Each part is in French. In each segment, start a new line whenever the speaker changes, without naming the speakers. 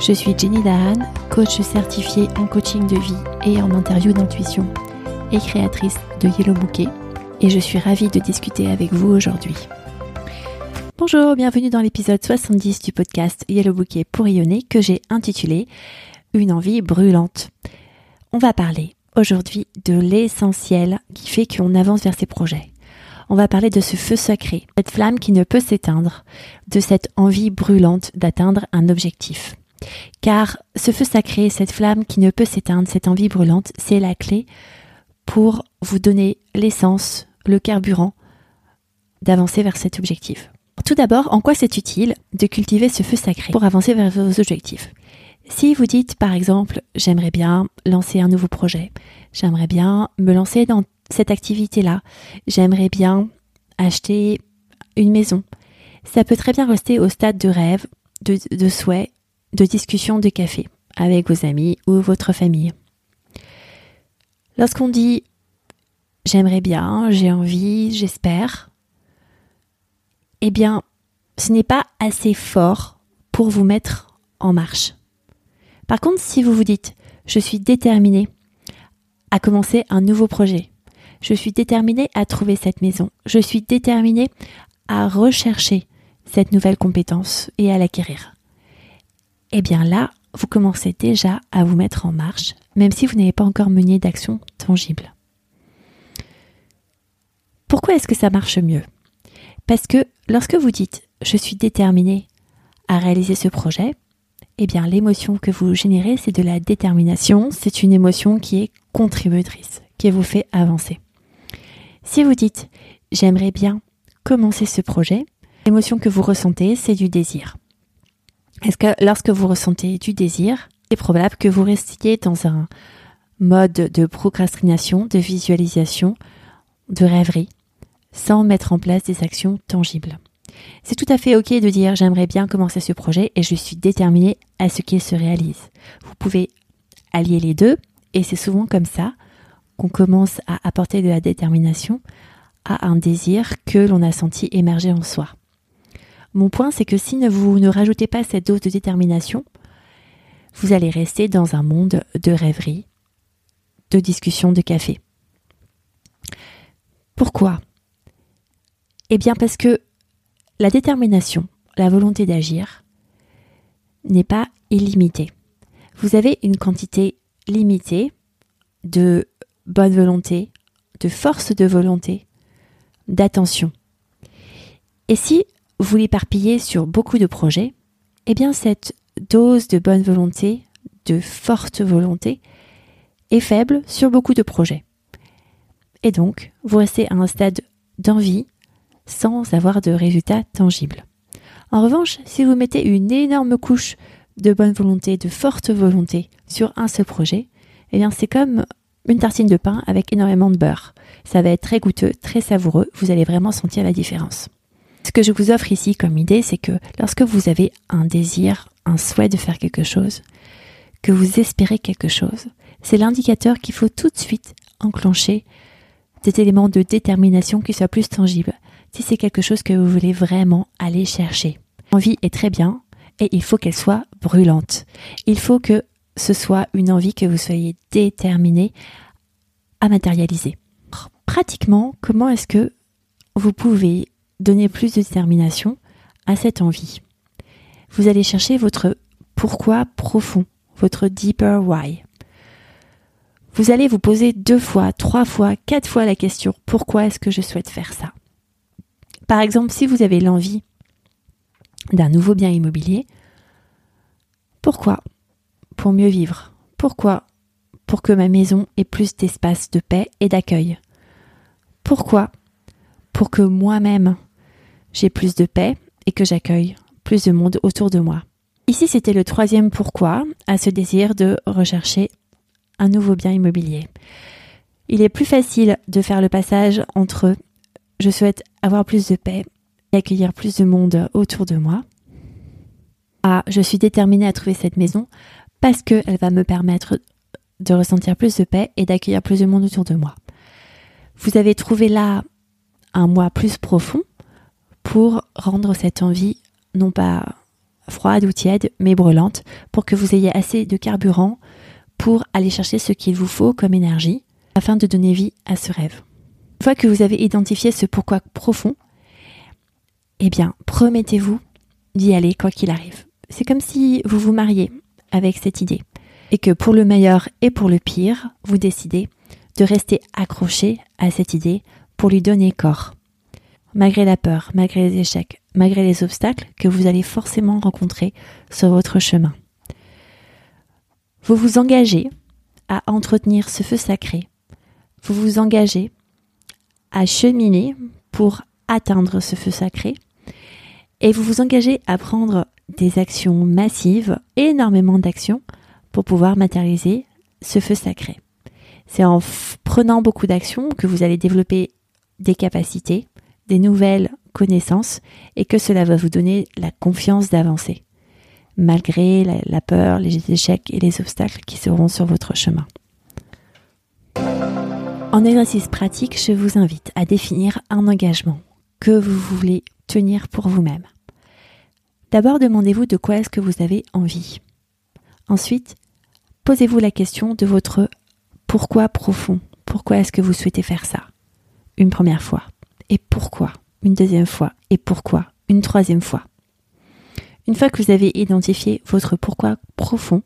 Je suis Jenny Dahan, coach certifiée en coaching de vie et en interview d'intuition et créatrice de Yellow Bouquet et je suis ravie de discuter avec vous aujourd'hui. Bonjour, bienvenue dans l'épisode 70 du podcast Yellow Bouquet pour rayonner que j'ai intitulé Une envie brûlante. On va parler aujourd'hui de l'essentiel qui fait qu'on avance vers ses projets. On va parler de ce feu sacré, cette flamme qui ne peut s'éteindre, de cette envie brûlante d'atteindre un objectif. Car ce feu sacré, cette flamme qui ne peut s'éteindre, cette envie brûlante, c'est la clé pour vous donner l'essence, le carburant d'avancer vers cet objectif. Tout d'abord, en quoi c'est utile de cultiver ce feu sacré pour avancer vers vos objectifs? Si vous dites par exemple, j'aimerais bien lancer un nouveau projet, j'aimerais bien me lancer dans cette activité-là, j'aimerais bien acheter une maison, ça peut très bien rester au stade de rêve, de, souhait de discussion de café avec vos amis ou votre famille. Lorsqu'on dit j'aimerais bien, j'ai envie, j'espère, eh bien, ce n'est pas assez fort pour vous mettre en marche. Par contre, si vous vous dites je suis déterminé à commencer un nouveau projet, je suis déterminé à trouver cette maison, je suis déterminé à rechercher cette nouvelle compétence et à l'acquérir eh bien là, vous commencez déjà à vous mettre en marche, même si vous n'avez pas encore mené d'action tangible. Pourquoi est-ce que ça marche mieux? Parce que lorsque vous dites je suis déterminé à réaliser ce projet, eh bien l'émotion que vous générez, c'est de la détermination, c'est une émotion qui est contributrice, qui vous fait avancer. Si vous dites j'aimerais bien commencer ce projet, l'émotion que vous ressentez, c'est du désir. Est-ce que lorsque vous ressentez du désir, c'est probable que vous restiez dans un mode de procrastination, de visualisation, de rêverie, sans mettre en place des actions tangibles? C'est tout à fait ok de dire j'aimerais bien commencer ce projet et je suis déterminé à ce qu'il se réalise. Vous pouvez allier les deux et c'est souvent comme ça qu'on commence à apporter de la détermination à un désir que l'on a senti émerger en soi. Mon point, c'est que si vous ne rajoutez pas cette dose de détermination, vous allez rester dans un monde de rêverie, de discussion de café. Pourquoi? Eh bien parce que la détermination, la volonté d'agir, n'est pas illimitée. Vous avez une quantité limitée de bonne volonté, de force de volonté, d'attention. Et si vous l'éparpillez sur beaucoup de projets, eh bien cette dose de bonne volonté, de forte volonté, est faible sur beaucoup de projets. Et donc, vous restez à un stade d'envie sans avoir de résultats tangibles. En revanche, si vous mettez une énorme couche de bonne volonté, de forte volonté sur un seul projet, eh bien c'est comme une tartine de pain avec énormément de beurre. Ça va être très goûteux, très savoureux, vous allez vraiment sentir la différence. Ce que je vous offre ici comme idée, c'est que lorsque vous avez un désir, un souhait de faire quelque chose, que vous espérez quelque chose, c'est l'indicateur qu'il faut tout de suite enclencher des éléments de détermination qui soient plus tangibles, si c'est quelque chose que vous voulez vraiment aller chercher. L'envie est très bien et il faut qu'elle soit brûlante. Il faut que ce soit une envie que vous soyez déterminé à matérialiser. Pratiquement, comment est-ce que vous pouvez donner plus de détermination à cette envie. Vous allez chercher votre pourquoi profond, votre deeper why. Vous allez vous poser deux fois, trois fois, quatre fois la question pourquoi est-ce que je souhaite faire ça? Par exemple, si vous avez l'envie d'un nouveau bien immobilier, pourquoi? Pour mieux vivre. Pourquoi? Pour que ma maison ait plus d'espace de paix et d'accueil. Pourquoi? Pour que moi-même j'ai plus de paix et que j'accueille plus de monde autour de moi. Ici, c'était le troisième pourquoi à ce désir de rechercher un nouveau bien immobilier. Il est plus facile de faire le passage entre je souhaite avoir plus de paix et accueillir plus de monde autour de moi à je suis déterminée à trouver cette maison parce qu'elle va me permettre de ressentir plus de paix et d'accueillir plus de monde autour de moi. Vous avez trouvé là un moi plus profond pour rendre cette envie non pas froide ou tiède, mais brûlante, pour que vous ayez assez de carburant pour aller chercher ce qu'il vous faut comme énergie, afin de donner vie à ce rêve. Une fois que vous avez identifié ce pourquoi profond, eh bien, promettez-vous d'y aller quoi qu'il arrive. C'est comme si vous vous mariez avec cette idée, et que pour le meilleur et pour le pire, vous décidez de rester accroché à cette idée pour lui donner corps. Malgré la peur, malgré les échecs, malgré les obstacles que vous allez forcément rencontrer sur votre chemin. Vous vous engagez à entretenir ce feu sacré. Vous vous engagez à cheminer pour atteindre ce feu sacré. Et vous vous engagez à prendre des actions massives, énormément d'actions, pour pouvoir matérialiser ce feu sacré. C'est en prenant beaucoup d'actions que vous allez développer des capacités, des nouvelles connaissances et que cela va vous donner la confiance d'avancer, malgré la, peur, les échecs et les obstacles qui seront sur votre chemin. En exercice pratique, je vous invite à définir un engagement que vous voulez tenir pour vous-même. D'abord, demandez-vous de quoi est-ce que vous avez envie. Ensuite, posez-vous la question de votre pourquoi profond. Pourquoi est-ce que vous souhaitez faire ça? Une première fois et pourquoi une deuxième fois? Et pourquoi une troisième fois? Une fois que vous avez identifié votre pourquoi profond,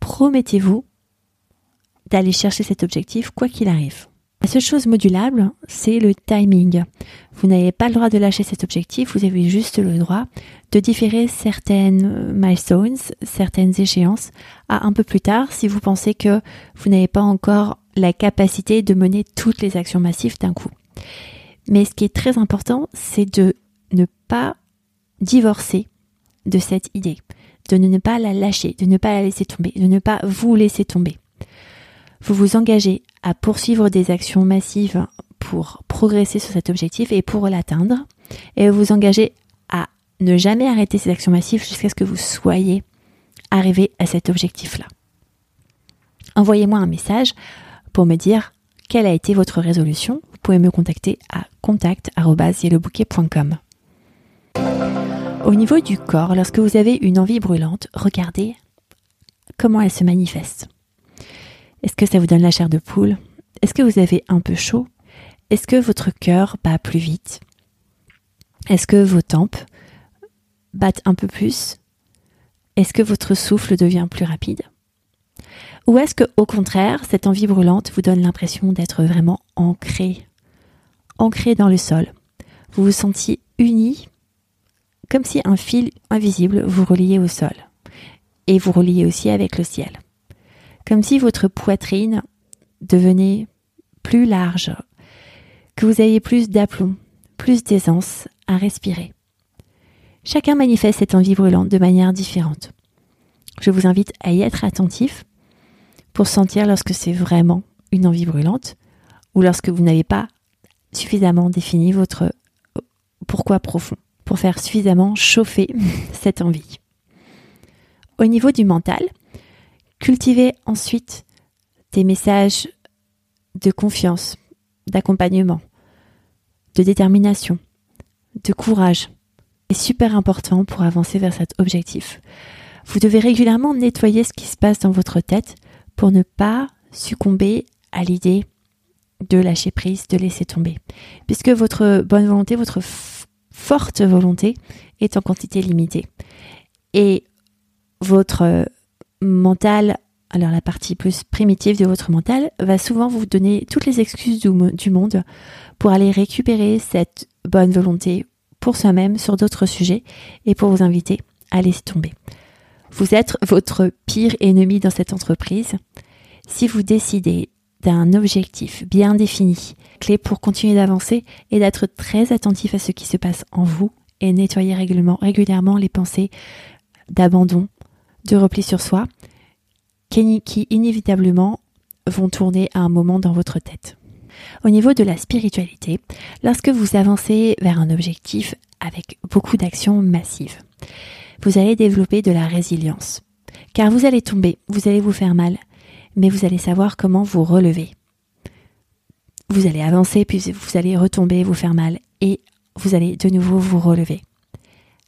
promettez-vous d'aller chercher cet objectif quoi qu'il arrive. La seule chose modulable, c'est le timing. Vous n'avez pas le droit de lâcher cet objectif, vous avez juste le droit de différer certaines milestones, certaines échéances à un peu plus tard si vous pensez que vous n'avez pas encore la capacité de mener toutes les actions massives d'un coup. Mais ce qui est très important, c'est de ne pas divorcer de cette idée, de ne pas la lâcher, de ne pas la laisser tomber, de ne pas vous laisser tomber. Vous vous engagez à poursuivre des actions massives pour progresser sur cet objectif et pour l'atteindre, et vous vous engagez à ne jamais arrêter ces actions massives jusqu'à ce que vous soyez arrivé à cet objectif-là. Envoyez-moi un message pour me dire quelle a été votre résolution, pouvez me contacter à contact.yellowbouquet.com. Au niveau du corps, lorsque vous avez une envie brûlante, regardez comment elle se manifeste. Est-ce que ça vous donne la chair de poule? Est-ce que vous avez un peu chaud? Est-ce que votre cœur bat plus vite? Est-ce que vos tempes battent un peu plus? Est-ce que votre souffle devient plus rapide? Ou est-ce que, au contraire, cette envie brûlante vous donne l'impression d'être vraiment ancré, ancré dans le sol Vous vous sentiez uni, comme si un fil invisible vous reliait au sol, et vous reliait aussi avec le ciel. Comme si votre poitrine devenait plus large, que vous aviez plus d'aplomb, plus d'aisance à respirer. Chacun manifeste cette envie brûlante de manière différente. Je vous invite à y être attentif pour sentir lorsque c'est vraiment une envie brûlante ou lorsque vous n'avez pas suffisamment défini votre pourquoi profond pour faire suffisamment chauffer cette envie. Au niveau du mental, cultivez ensuite des messages de confiance, d'accompagnement, de détermination, de courage. C'est super important pour avancer vers cet objectif. Vous devez régulièrement nettoyer ce qui se passe dans votre tête pour ne pas succomber à l'idée de lâcher prise, de laisser tomber. Puisque votre bonne volonté, votre forte volonté est en quantité limitée. Et votre mental, alors la partie plus primitive de votre mental, va souvent vous donner toutes les excuses du monde pour aller récupérer cette bonne volonté pour soi-même sur d'autres sujets et pour vous inviter à laisser tomber. Vous êtes votre pire ennemi dans cette entreprise. Si vous décidez d'un objectif bien défini, clé pour continuer d'avancer et d'être très attentif à ce qui se passe en vous et nettoyer régulièrement, les pensées d'abandon, de repli sur soi, qui inévitablement vont tourner à un moment dans votre tête. Au niveau de la spiritualité, lorsque vous avancez vers un objectif avec beaucoup d'actions massives, vous allez développer de la résilience. Car vous allez tomber, vous allez vous faire mal, mais vous allez savoir comment vous relever. Vous allez avancer, puis vous allez retomber, vous faire mal, et vous allez de nouveau vous relever.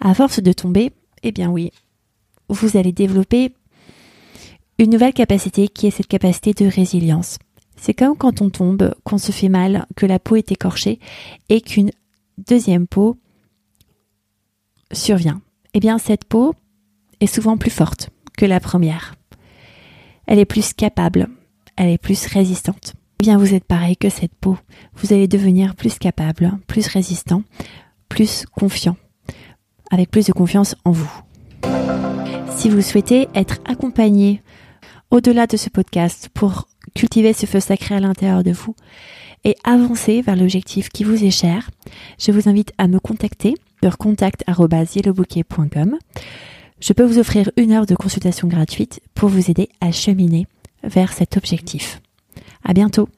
À force de tomber, eh bien oui, vous allez développer une nouvelle capacité qui est cette capacité de résilience. C'est comme quand on tombe, qu'on se fait mal, que la peau est écorchée et qu'une deuxième peau survient. Eh bien, cette peau est souvent plus forte que la première. Elle est plus capable, elle est plus résistante. Eh bien, vous êtes pareil que cette peau. Vous allez devenir plus capable, plus résistant, plus confiant, avec plus de confiance en vous. Si vous souhaitez être accompagné au-delà de ce podcast pour cultiver ce feu sacré à l'intérieur de vous et avancer vers l'objectif qui vous est cher, je vous invite à me contacter sur contact.yellowbouquet.com. Je peux vous offrir une heure de consultation gratuite pour vous aider à cheminer vers cet objectif. À bientôt!